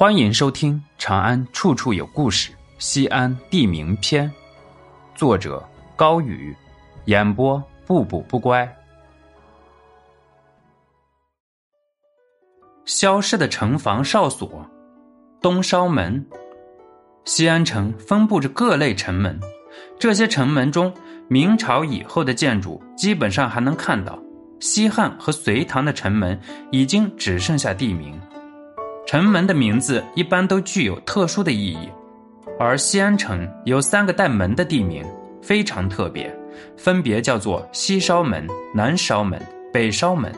欢迎收听《长安处处有故事·西安地名篇》，作者高宇，演播不补不乖。消失的城防哨所，东稍门。西安城分布着各类城门，这些城门中，明朝以后的建筑基本上还能看到，西汉和隋唐的城门已经只剩下地名。城门的名字一般都具有特殊的意义，而西安城有三个带“门”的地名，非常特别，分别叫做西稍门、南稍门、北稍门。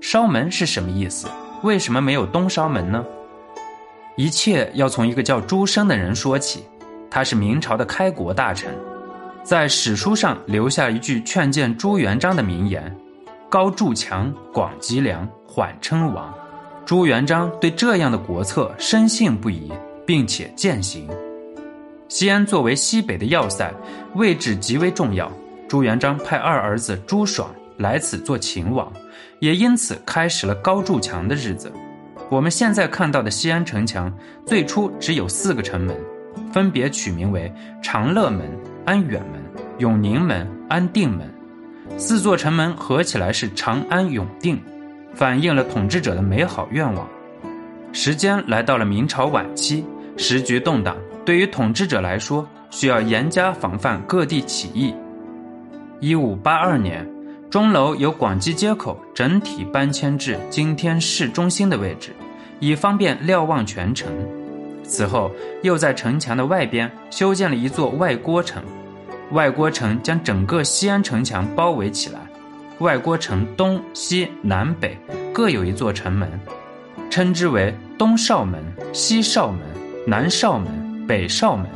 稍门是什么意思？为什么没有东稍门呢？一切要从一个叫朱升的人说起，他是明朝的开国大臣，在史书上留下一句劝谏朱元璋的名言：“高筑墙，广积粮，缓称王。”朱元璋对这样的国策深信不疑，并且践行。西安作为西北的要塞，位置极为重要。朱元璋派二儿子朱爽来此做秦王，也因此开始了高筑墙的日子。我们现在看到的西安城墙，最初只有四个城门，分别取名为长乐门、安远门、永宁门、安定门。四座城门合起来是长安永定。反映了统治者的美好愿望。时间来到了明朝晚期，时局动荡，对于统治者来说，需要严加防范各地起义。一五八二年，钟楼由广济街口整体搬迁至今天市中心的位置，以方便瞭望全城。此后，又在城墙的外边修建了一座外郭城，外郭城将整个西安城墙包围起来。外郭城东西南北各有一座城门，称之为东哨门、西哨门、南哨门、北哨门。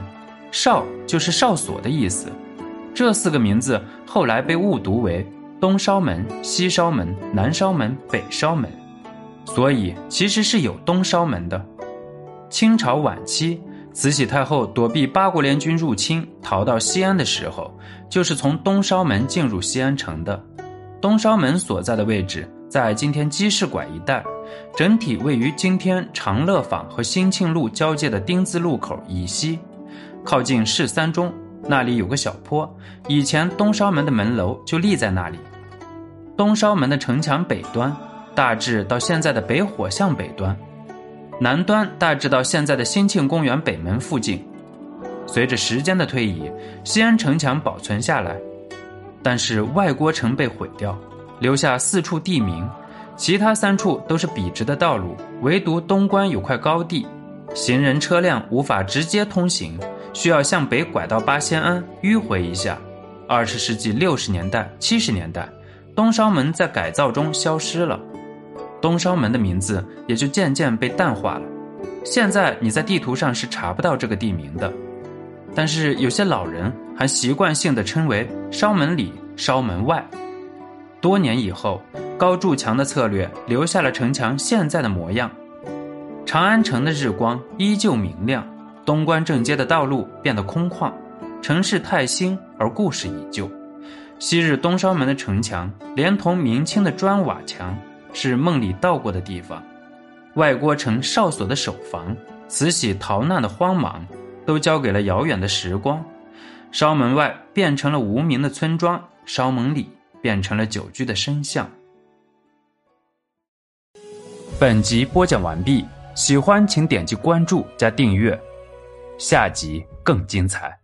哨就是哨所的意思。这四个名字后来被误读为东烧门、西烧门、南烧门、北烧门，所以其实是有东烧门的。清朝晚期，慈禧太后躲避八国联军入侵，逃到西安的时候，就是从东烧门进入西安城的。东稍门所在的位置在今天鸡市馆一带，整体位于今天长乐坊和兴庆路交界的丁字路口以西，靠近市三中。那里有个小坡，以前东稍门的门楼就立在那里。东稍门的城墙北端大致到现在的北火巷北端，南端大致到现在的兴庆公园北门附近。随着时间的推移，西安城墙保存下来。但是外郭城被毁掉，留下四处地名，其他三处都是笔直的道路，唯独东关有块高地，行人车辆无法直接通行，需要向北拐到八仙庵迂回一下。二十世纪六十年代、七十年代，东烧门在改造中消失了，东烧门的名字也就渐渐被淡化了。现在你在地图上是查不到这个地名的。但是有些老人还习惯性地称为“烧门里”“烧门外”。多年以后，高筑墙的策略留下了城墙现在的模样。长安城的日光依旧明亮，东关正街的道路变得空旷，城市太新而故事依旧。昔日东烧门的城墙，连同明清的砖瓦墙，是梦里到过的地方。外郭城哨所的守防，慈禧逃难的慌忙。都交给了遥远的时光，烧门外变成了无名的村庄，烧门里变成了久居的深巷。本集播讲完毕，喜欢请点击关注加订阅，下集更精彩。